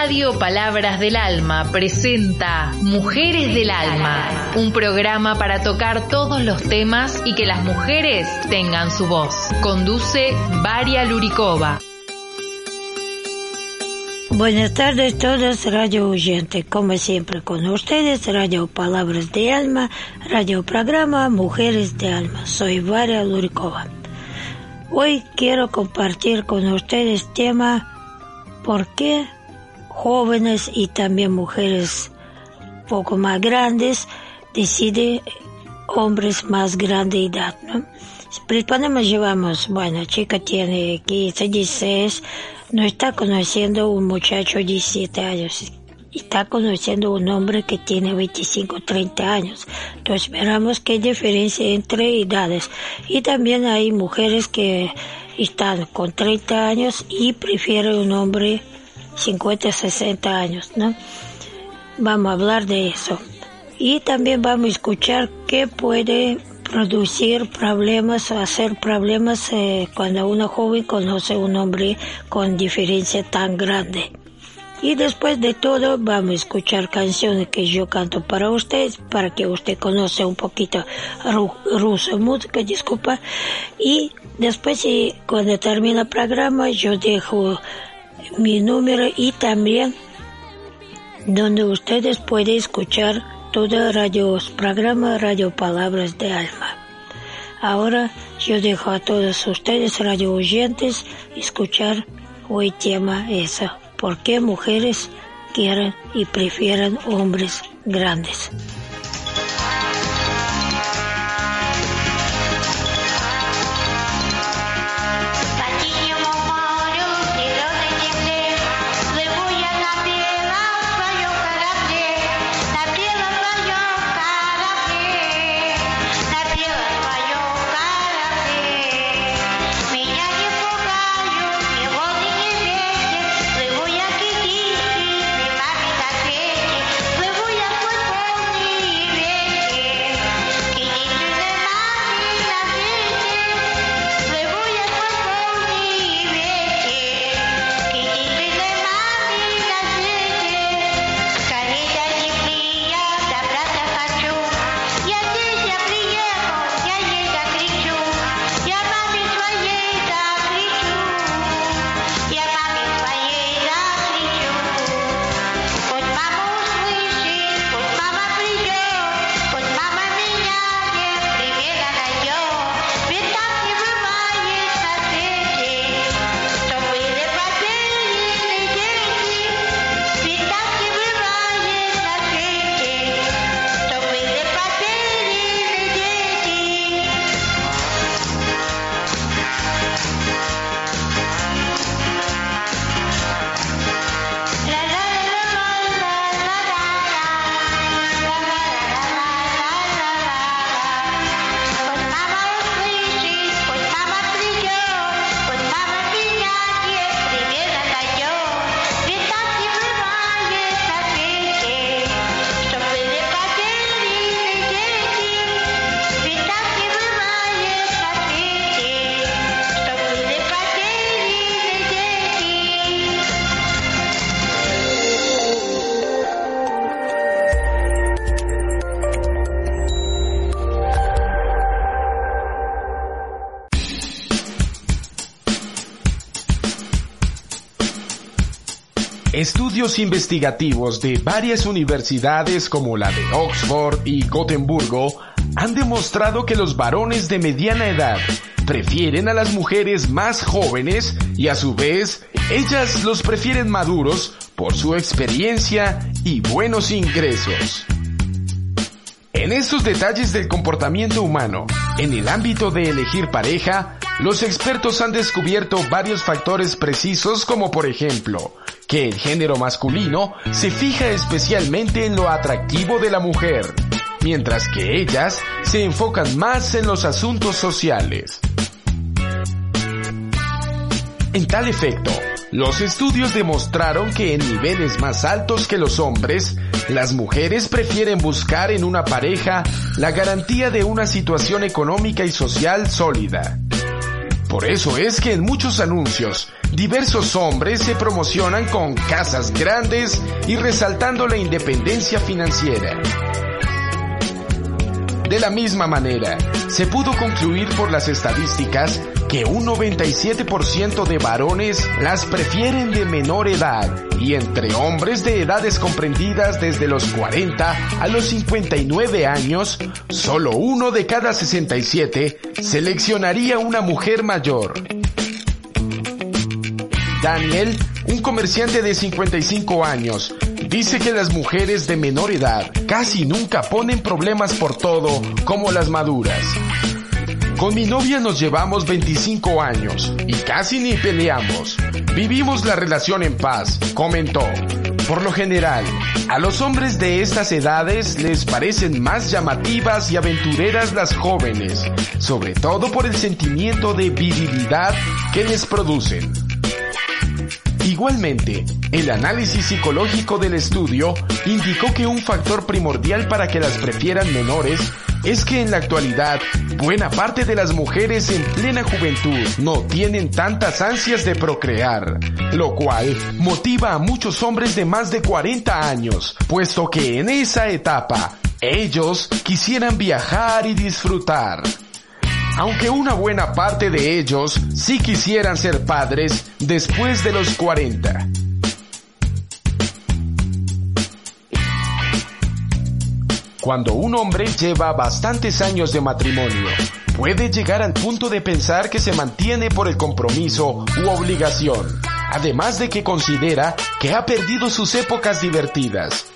Radio Palabras del Alma presenta Mujeres del Alma, un programa para tocar todos los temas y que las mujeres tengan su voz. Conduce Varia Luricova. Buenas tardes todos, radio oyente. Como siempre con ustedes, Radio Palabras de Alma, radio programa Mujeres de Alma. Soy Varia Luricova. Hoy quiero compartir con ustedes tema ¿Por qué jóvenes y también mujeres poco más grandes, decide hombres más grande edad, ¿no? Llevamos, bueno, chica tiene 15, 16, no está conociendo un muchacho de 17 años, está conociendo un hombre que tiene 25, 30 años. Entonces veramos qué diferencia entre edades. Y también hay mujeres que están con 30 años y prefieren un hombre 50, 60 años, ¿no? Vamos a hablar de eso. Y también vamos a escuchar qué puede producir problemas o hacer problemas eh, cuando una joven conoce a un hombre con diferencia tan grande. Y después de todo vamos a escuchar canciones que yo canto para ustedes, para que usted conozca un poquito ruso, música, disculpa. Y después, cuando termina el programa, yo dejo mi número y también donde ustedes pueden escuchar todo radio, programa Radio Palabras de Alma. Ahora yo dejo a todos ustedes radio oyentes escuchar hoy tema eso. ¿Por qué mujeres quieren y prefieren hombres grandes? Estudios investigativos de varias universidades como la de Oxford y Gotemburgo han demostrado que los varones de mediana edad prefieren a las mujeres más jóvenes y a su vez ellas los prefieren maduros por su experiencia y buenos ingresos. En estos detalles del comportamiento humano, en el ámbito de elegir pareja, los expertos han descubierto varios factores precisos como por ejemplo, que el género masculino se fija especialmente en lo atractivo de la mujer, mientras que ellas se enfocan más en los asuntos sociales. En tal efecto, los estudios demostraron que en niveles más altos que los hombres, las mujeres prefieren buscar en una pareja la garantía de una situación económica y social sólida. Por eso es que en muchos anuncios, diversos hombres se promocionan con casas grandes y resaltando la independencia financiera. De la misma manera, se pudo concluir por las estadísticas que un 97% de varones las prefieren de menor edad y entre hombres de edades comprendidas desde los 40 a los 59 años, solo uno de cada 67 seleccionaría una mujer mayor. Daniel, un comerciante de 55 años, dice que las mujeres de menor edad casi nunca ponen problemas por todo como las maduras. Con mi novia nos llevamos 25 años y casi ni peleamos. Vivimos la relación en paz, comentó. Por lo general, a los hombres de estas edades les parecen más llamativas y aventureras las jóvenes, sobre todo por el sentimiento de virilidad que les producen. Igualmente, el análisis psicológico del estudio indicó que un factor primordial para que las prefieran menores es que en la actualidad buena parte de las mujeres en plena juventud no tienen tantas ansias de procrear, lo cual motiva a muchos hombres de más de 40 años, puesto que en esa etapa ellos quisieran viajar y disfrutar. Aunque una buena parte de ellos sí quisieran ser padres después de los 40. Cuando un hombre lleva bastantes años de matrimonio, puede llegar al punto de pensar que se mantiene por el compromiso u obligación, además de que considera que ha perdido sus épocas divertidas.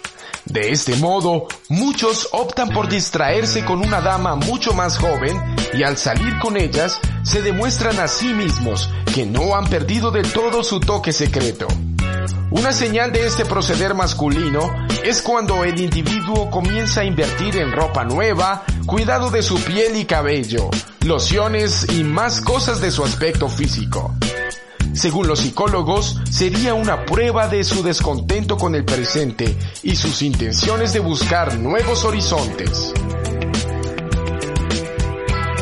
De este modo, muchos optan por distraerse con una dama mucho más joven y al salir con ellas se demuestran a sí mismos que no han perdido del todo su toque secreto. Una señal de este proceder masculino es cuando el individuo comienza a invertir en ropa nueva, cuidado de su piel y cabello, lociones y más cosas de su aspecto físico. Según los psicólogos, sería una prueba de su descontento con el presente y sus intenciones de buscar nuevos horizontes.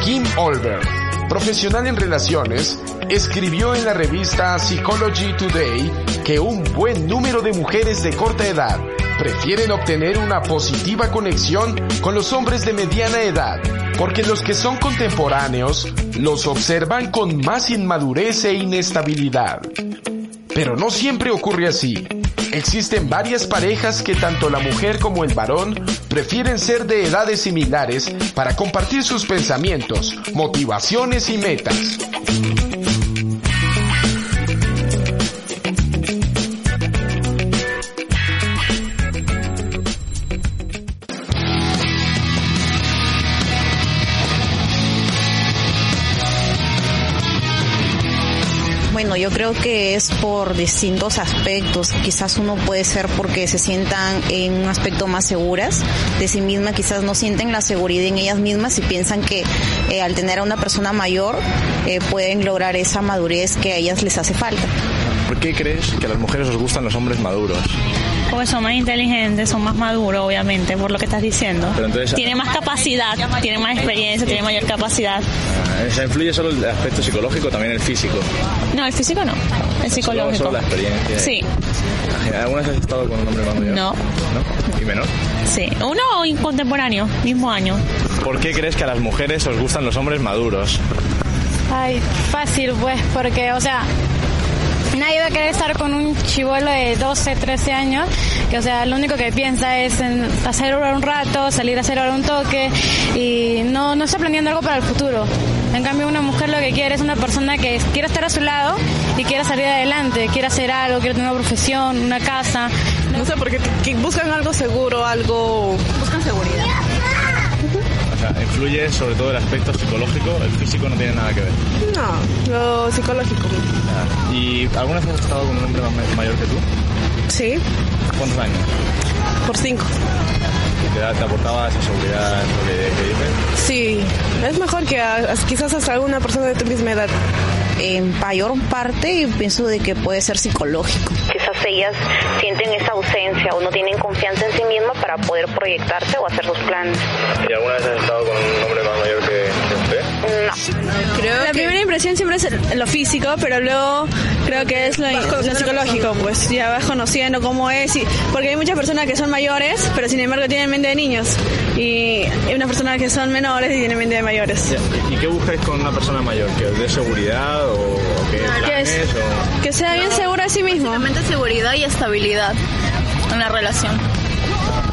Kim Olber, profesional en relaciones, escribió en la revista Psychology Today que un buen número de mujeres de corta edad prefieren obtener una positiva conexión con los hombres de mediana edad, porque los que son contemporáneos los observan con más inmadurez e inestabilidad. Pero no siempre ocurre así. Existen varias parejas que tanto la mujer como el varón prefieren ser de edades similares para compartir sus pensamientos, motivaciones y metas. Bueno, yo creo que es por distintos aspectos. Quizás uno puede ser porque se sientan en un aspecto más seguras de sí mismas, quizás no sienten la seguridad en ellas mismas y piensan que eh, al tener a una persona mayor eh, pueden lograr esa madurez que a ellas les hace falta. ¿Por qué crees que a las mujeres os gustan los hombres maduros? Porque son más inteligentes, son más maduros, obviamente, por lo que estás diciendo. Pero entonces- tienen más capacidad, tienen más experiencia, tienen mayor capacidad. Eh, ¿Se influye solo el aspecto psicológico o también el físico? No, el físico no, el psicológico. Solo, solo la experiencia. Sí, ¿Alguna vez has estado con un hombre más mayor? No. ¿No? ¿Y menor? sí. Uno contemporáneo, mismo año. ¿Por qué crees que a las mujeres os gustan los hombres maduros? Ay, fácil pues, porque, o sea, nadie va a querer estar con un chivolo de 12, 13 años, que, o sea, lo único que piensa es en hacer hora un rato, salir a hacer hora un toque, y no, no está planeando algo para el futuro. En cambio, una mujer lo que quiere es una persona que quiera estar a su lado y quiera salir adelante, quiera hacer algo, quiera tener una profesión, una casa. No sé, porque que buscan algo seguro, algo... Buscan seguridad. Sea, influye sobre todo el aspecto psicológico, el físico no tiene nada que ver. No, lo psicológico. ¿Y alguna vez has estado con un hombre ma- mayor que tú? Sí, ¿Cuántos años? por cinco. ¿Y te, te aportaba esa seguridad lo que, que dices? Sí, es mejor que a- quizás hasta alguna persona de tu misma edad. En mayor parte pienso de que puede ser psicológico. Quizás ellas sienten esa ausencia o no tienen confianza en sí mismas para poder proyectarse o hacer sus planes. ¿Y alguna vez has estado con un hombre más mayor que, que? Creo la primera impresión siempre es lo físico, pero luego creo que es lo, psicológico, pues ya vas conociendo cómo es, y, porque hay muchas personas que son mayores, pero sin embargo tienen mente de niños, y hay unas personas que son menores y tienen mente de mayores. ¿Y qué buscáis con una persona mayor? ¿Que os dé seguridad o, qué planes? Que, que sea bien segura de sí mismo. Seguridad y estabilidad en la relación.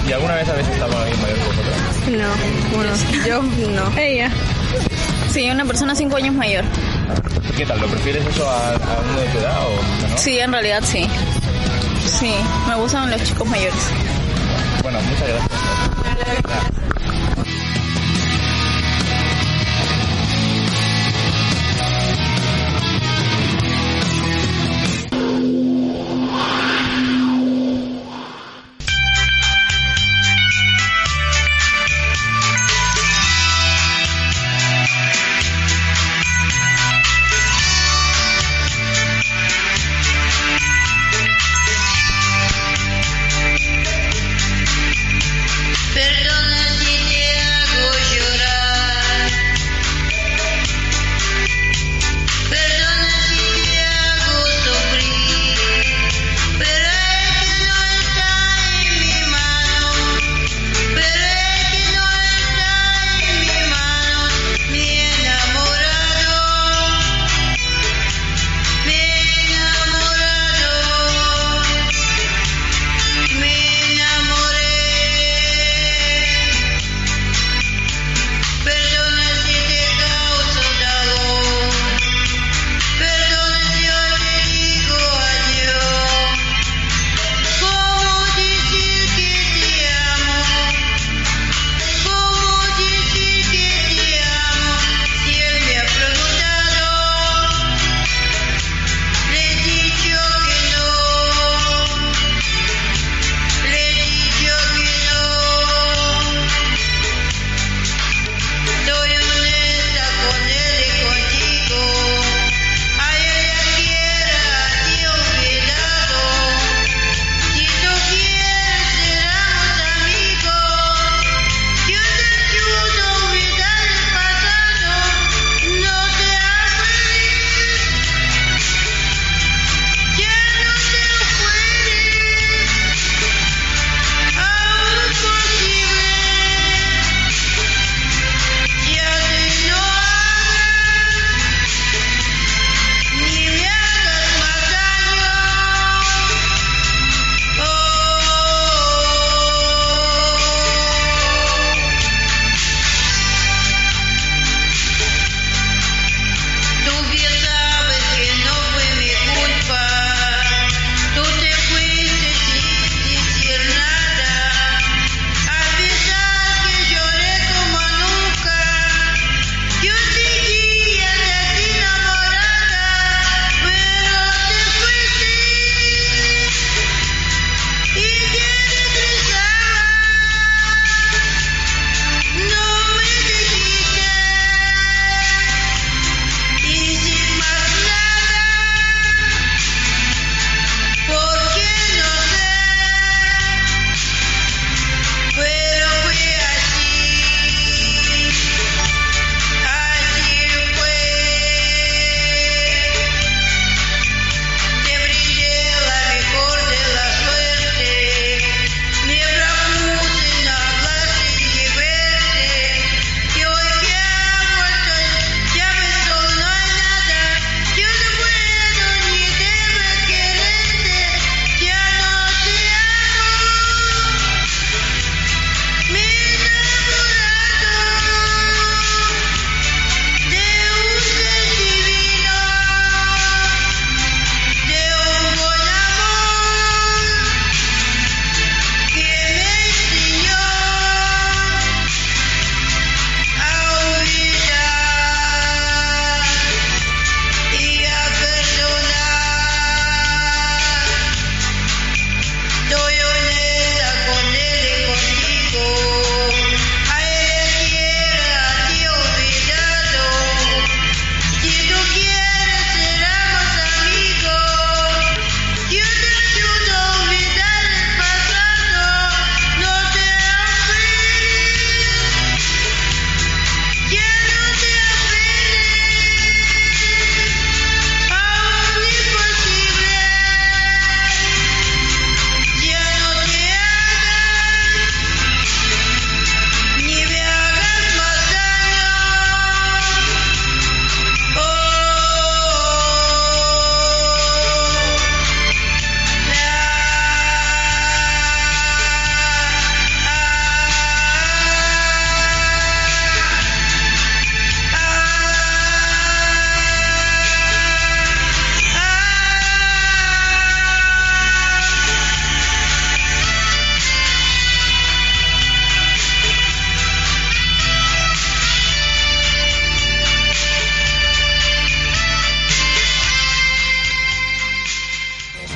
¿Y alguna vez habéis estado alguien mayor que vosotros? No, bueno, yo no. Ella. Sí, una persona cinco años mayor. ¿Qué tal? ¿Lo prefieres eso a, a uno de tu edad o no? Sí, en realidad sí. Sí, me gustan los chicos mayores. Bueno, muchas gracias.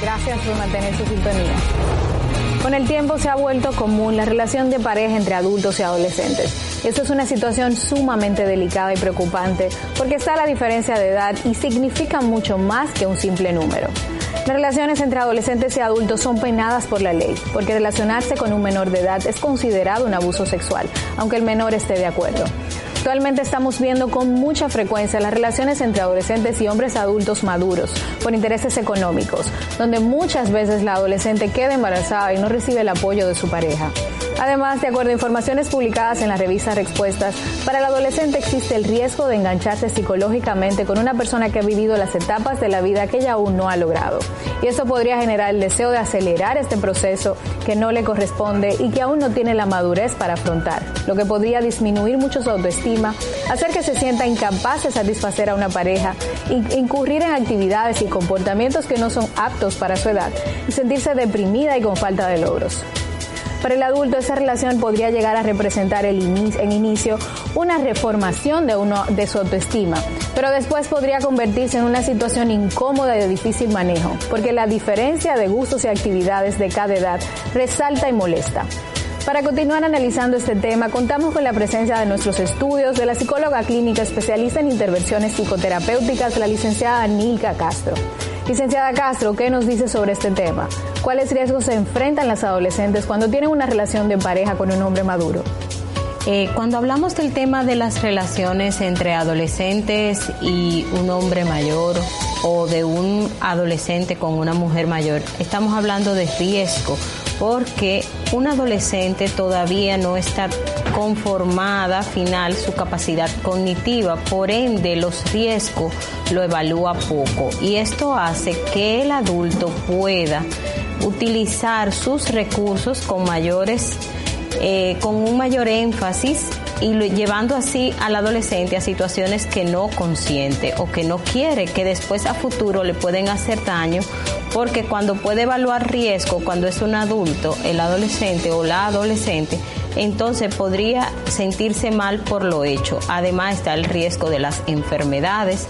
Gracias por mantener su sintonía. Con el tiempo se ha vuelto común la relación de pareja entre adultos y adolescentes. Esto es una situación sumamente delicada y preocupante porque está la diferencia de edad y significa mucho más que un simple número. Las relaciones entre adolescentes y adultos son penadas por la ley, porque relacionarse con un menor de edad es considerado un abuso sexual, aunque el menor esté de acuerdo. Actualmente estamos viendo con mucha frecuencia las relaciones entre adolescentes y hombres adultos maduros por intereses económicos, donde muchas veces la adolescente queda embarazada y no recibe el apoyo de su pareja. Además, de acuerdo a informaciones publicadas en la revista Respuestas, para el adolescente existe el riesgo de engancharse psicológicamente con una persona que ha vivido las etapas de la vida que ella aún no ha logrado. Y eso podría generar el deseo de acelerar este proceso que no le corresponde y que aún no tiene la madurez para afrontar, lo que podría disminuir mucho su autoestima, hacer que se sienta incapaz de satisfacer a una pareja, incurrir en actividades y comportamientos que no son aptos para su edad y sentirse deprimida y con falta de logros. Para el adulto esa relación podría llegar a representar en inicio una reformación de, uno, de su autoestima, pero después podría convertirse en una situación incómoda y de difícil manejo, porque la diferencia de gustos y actividades de cada edad resalta y molesta. Para continuar analizando este tema, contamos con la presencia de nuestros estudios de la psicóloga clínica especialista en intervenciones psicoterapéuticas, la licenciada Nilka Castro. Licenciada Castro, ¿qué nos dice sobre este tema? ¿Cuáles riesgos se enfrentan las adolescentes cuando tienen una relación de pareja con un hombre maduro? Eh, cuando hablamos del tema de las relaciones entre adolescentes y un hombre mayor o de un adolescente con una mujer mayor, estamos hablando de riesgo porque un adolescente todavía no está conformada final su capacidad cognitiva, por ende los riesgos lo evalúa poco. Y esto hace que el adulto pueda utilizar sus recursos con mayores eh, con un mayor énfasis y llevando así al adolescente a situaciones que no consiente o que no quiere, que después a futuro le pueden hacer daño, porque cuando puede evaluar riesgo, cuando es un adulto, el adolescente o la adolescente, entonces podría sentirse mal por lo hecho. Además está el riesgo de las enfermedades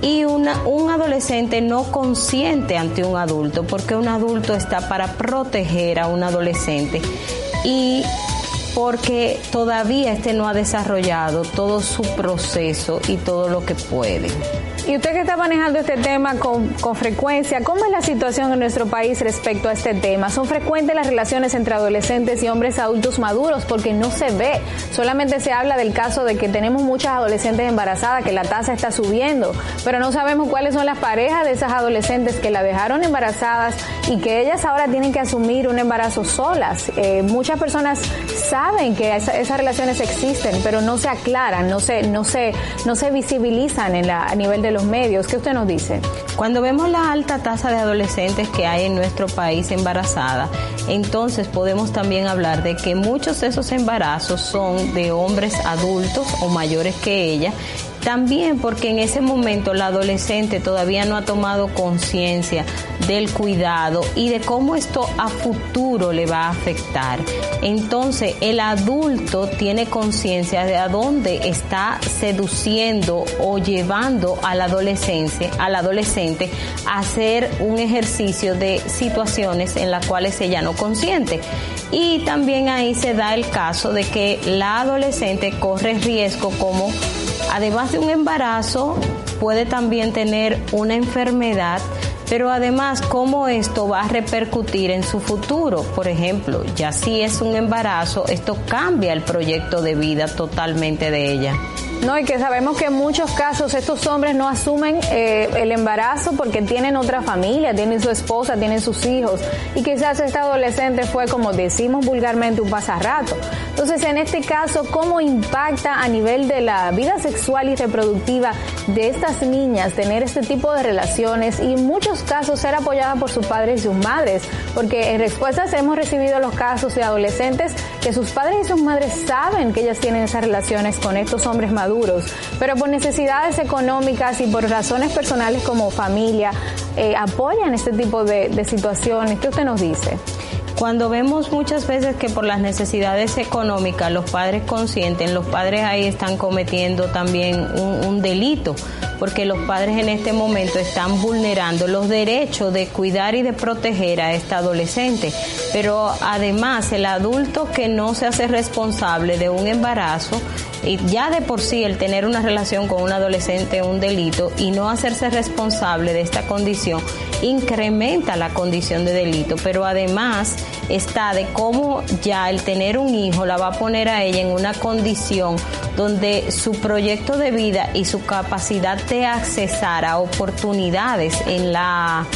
y un adolescente no consciente ante un adulto, porque un adulto está para proteger a un adolescente y porque todavía este no ha desarrollado todo su proceso y todo lo que puede. Y usted que está manejando este tema con, con, frecuencia, ¿cómo es la situación en nuestro país respecto a este tema? ¿Son frecuentes las relaciones entre adolescentes y hombres adultos maduros? Porque no se ve. Solamente se habla del caso de que tenemos muchas adolescentes embarazadas, que la tasa está subiendo, pero no sabemos cuáles son las parejas de esas adolescentes que la dejaron embarazadas y que ellas ahora tienen que asumir un embarazo solas. Eh, muchas personas saben que esas relaciones existen, pero no se aclaran, no se, no se, no se visibilizan en la, a nivel de los medios. ¿Qué usted nos dice? Cuando vemos la alta tasa de adolescentes que hay en nuestro país embarazada, entonces podemos también hablar de que muchos de esos embarazos son de hombres adultos o mayores que ella también porque en ese momento la adolescente todavía no ha tomado conciencia del cuidado y de cómo esto a futuro le va a afectar. Entonces el adulto tiene conciencia de a dónde está seduciendo o llevando a la adolescencia, al adolescente a hacer un ejercicio de situaciones en las cuales ella no consiente. Y también ahí se da el caso de que la adolescente corre riesgo como además de un embarazo, puede también tener una enfermedad, pero además cómo esto va a repercutir en su futuro. Por ejemplo, ya si es un embarazo, esto cambia el proyecto de vida totalmente de ella. No, y que sabemos que en muchos casos estos hombres no asumen eh, el embarazo porque tienen otra familia, tienen su esposa, tienen sus hijos. Y quizás este adolescente fue, como decimos vulgarmente, un pasarrato. Entonces, en este caso, ¿cómo impacta a nivel de la vida sexual y reproductiva de estas niñas tener este tipo de relaciones y en muchos casos ser apoyada por sus padres y sus madres? Porque en respuestas hemos recibido los casos de adolescentes que sus padres y sus madres saben que ellas tienen esas relaciones con estos hombres maduros pero por necesidades económicas y por razones personales como familia, eh, apoyan este tipo de, situaciones. ¿Qué usted nos dice? Cuando vemos muchas veces que por las necesidades económicas los padres consienten, los padres ahí están cometiendo también un delito, porque los padres en este momento están vulnerando los derechos de cuidar y de proteger a esta adolescente. Pero además el adulto que no se hace responsable de un embarazo, y ya de por sí el tener una relación con un adolescente es un delito y no hacerse responsable de esta condición incrementa la condición de delito, pero además está de cómo ya el tener un hijo la va a poner a ella en una condición donde su proyecto de vida y su capacidad de accesar a oportunidades en la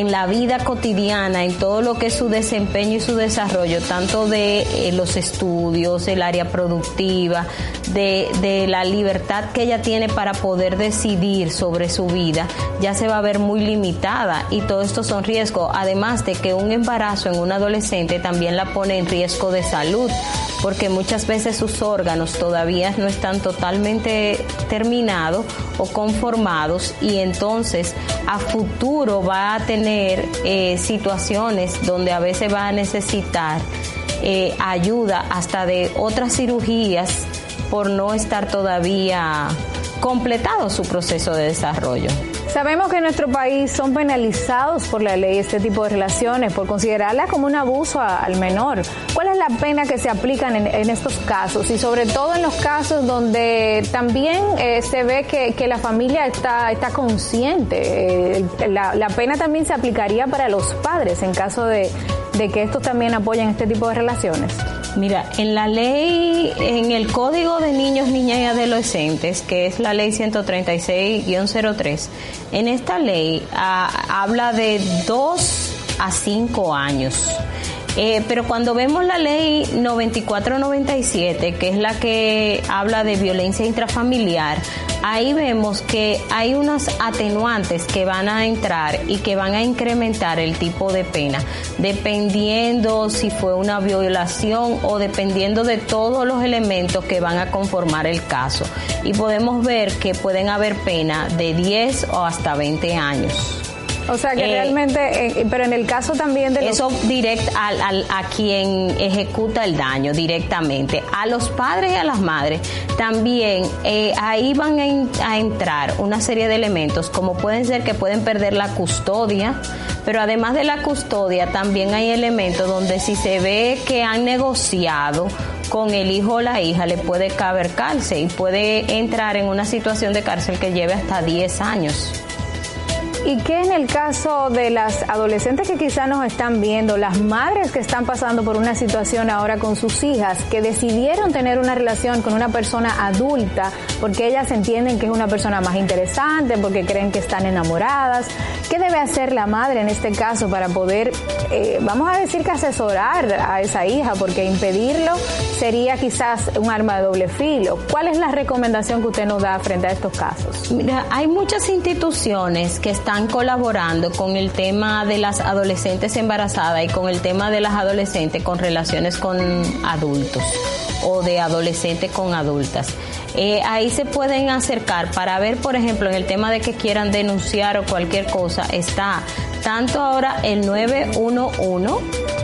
en la vida cotidiana, en todo lo que es su desempeño y su desarrollo, tanto de eh, los estudios, el área productiva, de, de, la libertad que ella tiene para poder decidir sobre su vida, ya se va a ver muy limitada. Y todo esto son riesgos, además de que un embarazo en un adolescente también la pone en riesgo de salud, porque muchas veces sus órganos todavía no están totalmente terminados o conformados y entonces a futuro va a tener eh, situaciones donde a veces va a necesitar eh, ayuda hasta de otras cirugías por no estar todavía completado su proceso de desarrollo. Sabemos que en nuestro país son penalizados por la ley este tipo de relaciones, por considerarlas como un abuso al menor. ¿Cuál es la pena que se aplica en, estos casos? Y sobre todo en los casos donde también eh, se ve que, la familia está, está consciente. Eh, la, la, pena también se aplicaría para los padres en caso de, de que estos también apoyen este tipo de relaciones. Mira, en la ley, en el Código de Niños, Niñas y Adolescentes, que es la ley 136-03, en esta ley ah, habla de dos a cinco años. Eh, pero cuando vemos la ley 9497, que es la que habla de violencia intrafamiliar, ahí vemos que hay unas atenuantes que van a entrar y que van a incrementar el tipo de pena, dependiendo si fue una violación o dependiendo de todos los elementos que van a conformar el caso. Y podemos ver que pueden haber pena de 10 o hasta 20 años. O sea que eh, realmente, eh, pero en el caso también de eso direct al, a quien ejecuta el daño directamente, a los padres y a las madres también eh, ahí van a, a entrar una serie de elementos como pueden ser que pueden perder la custodia, pero además de la custodia también hay elementos donde si se ve que han negociado con el hijo o la hija le puede caber cárcel y puede entrar en una situación de cárcel que lleve hasta 10 años. ¿Y qué en el caso de las adolescentes que quizá nos están viendo, las madres que están pasando por una situación ahora con sus hijas, que decidieron tener una relación con una persona adulta porque ellas entienden que es una persona más interesante, porque creen que están enamoradas? ¿Qué debe hacer la madre en este caso para poder, eh, vamos a decir que asesorar a esa hija, porque impedirlo sería quizás un arma de doble filo? ¿Cuál es la recomendación que usted nos da frente a estos casos? Mira, hay muchas instituciones que están están colaborando con el tema de las adolescentes embarazadas y con el tema de las adolescentes con relaciones con adultos o de adolescentes con adultas. Eh, ahí se pueden acercar para ver, por ejemplo, en el tema de que quieran denunciar o cualquier cosa, está tanto ahora el 911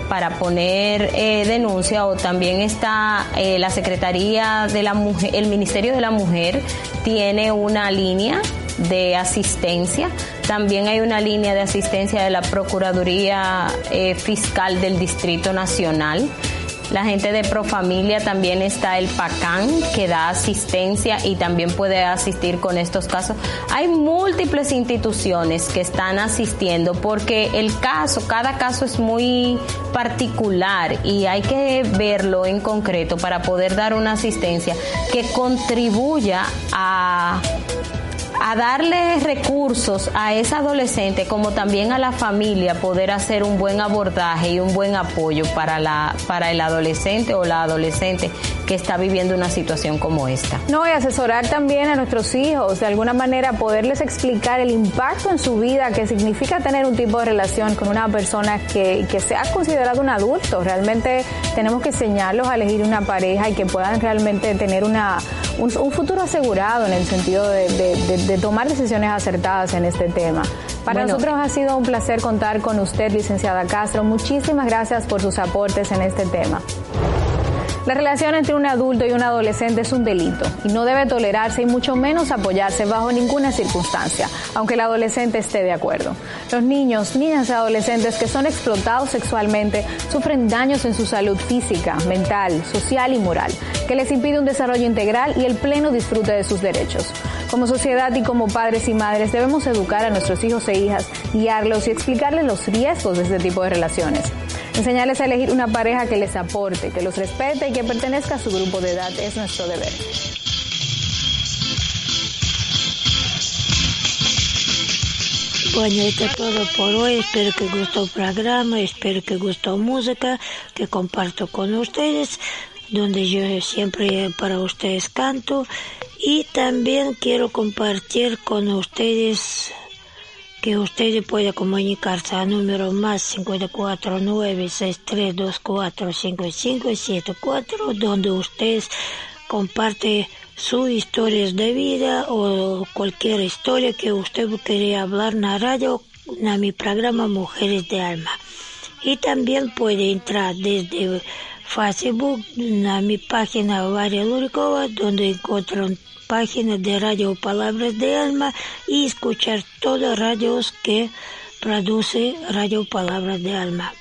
para poner eh, denuncia o también está eh, la Secretaría de la Mujer, el Ministerio de la Mujer tiene una línea de asistencia. También hay una línea de asistencia de la Procuraduría eh, Fiscal del Distrito Nacional. La gente de Profamilia también está el PACAN que da asistencia y también puede asistir con estos casos. Hay múltiples instituciones que están asistiendo porque el caso, cada caso es muy particular y hay que verlo en concreto para poder dar una asistencia que contribuya a a darle recursos a esa adolescente como también a la familia poder hacer un buen abordaje y un buen apoyo para la para el adolescente o la adolescente que está viviendo una situación como esta. No, y asesorar también a nuestros hijos, de alguna manera poderles explicar el impacto en su vida que significa tener un tipo de relación con una persona que, que sea considerado un adulto. Realmente tenemos que enseñarlos a elegir una pareja y que puedan realmente tener una, un, futuro asegurado en el sentido de, de tomar decisiones acertadas en este tema. Para nosotros ha sido un placer contar con usted, licenciada Castro. Muchísimas gracias por sus aportes en este tema. La relación entre un adulto y un adolescente es un delito y no debe tolerarse y mucho menos apoyarse bajo ninguna circunstancia, aunque el adolescente esté de acuerdo. Los niños, niñas y adolescentes que son explotados sexualmente sufren daños en su salud física, mental, social y moral, que les impide un desarrollo integral y el pleno disfrute de sus derechos. Como sociedad y como padres y madres debemos educar a nuestros hijos e hijas, guiarlos y explicarles los riesgos de este tipo de relaciones. Enseñarles a elegir una pareja que les aporte, que los respete y que pertenezca a su grupo de edad es nuestro deber. Bueno, esto es todo por hoy. Espero que gustó el programa, espero que gustó música que comparto con ustedes, donde yo siempre para ustedes canto. Y también quiero compartir con ustedes que usted puede comunicarse al número más 54963245574 donde usted comparte sus historias de vida o cualquier historia que usted quería hablar en la radio en mi programa Mujeres de Alma. Y también puede entrar desde Facebook en mi página Varia Lurikova donde encuentran página de Radio Palabras de Alma y escuchar todas radios que produce Radio Palabras de Alma.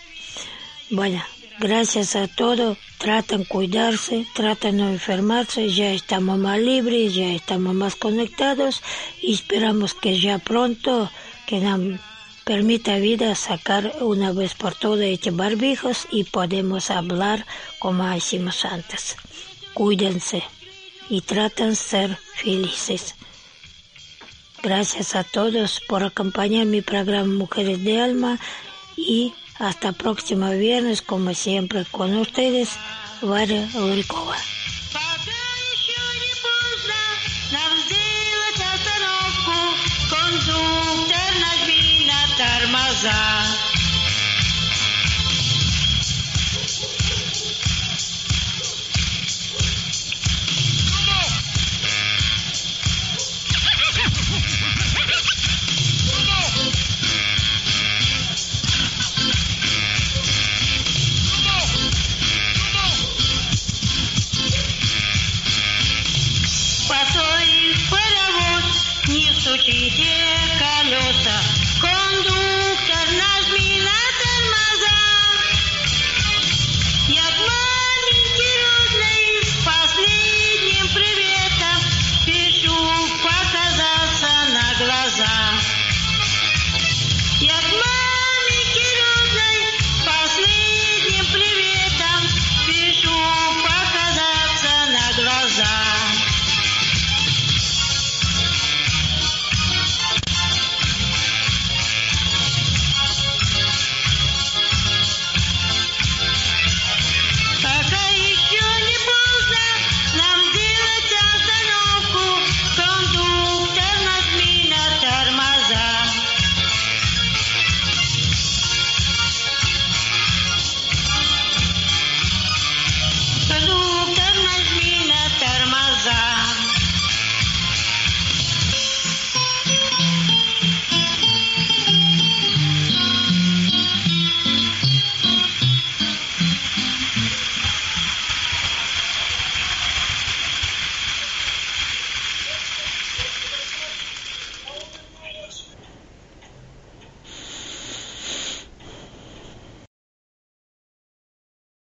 Bueno, gracias a todos. Tratan cuidarse, tratan no enfermarse. Ya estamos más libres, ya estamos más conectados y esperamos que ya pronto que nos permita vida sacar una vez por todas este barbijos y podemos hablar como hacíamos antes. Cuídense y tratan ser felices. Gracias a todos por acompañar mi programa Mujeres de Alma y hasta próximo viernes, como siempre, con ustedes, Varia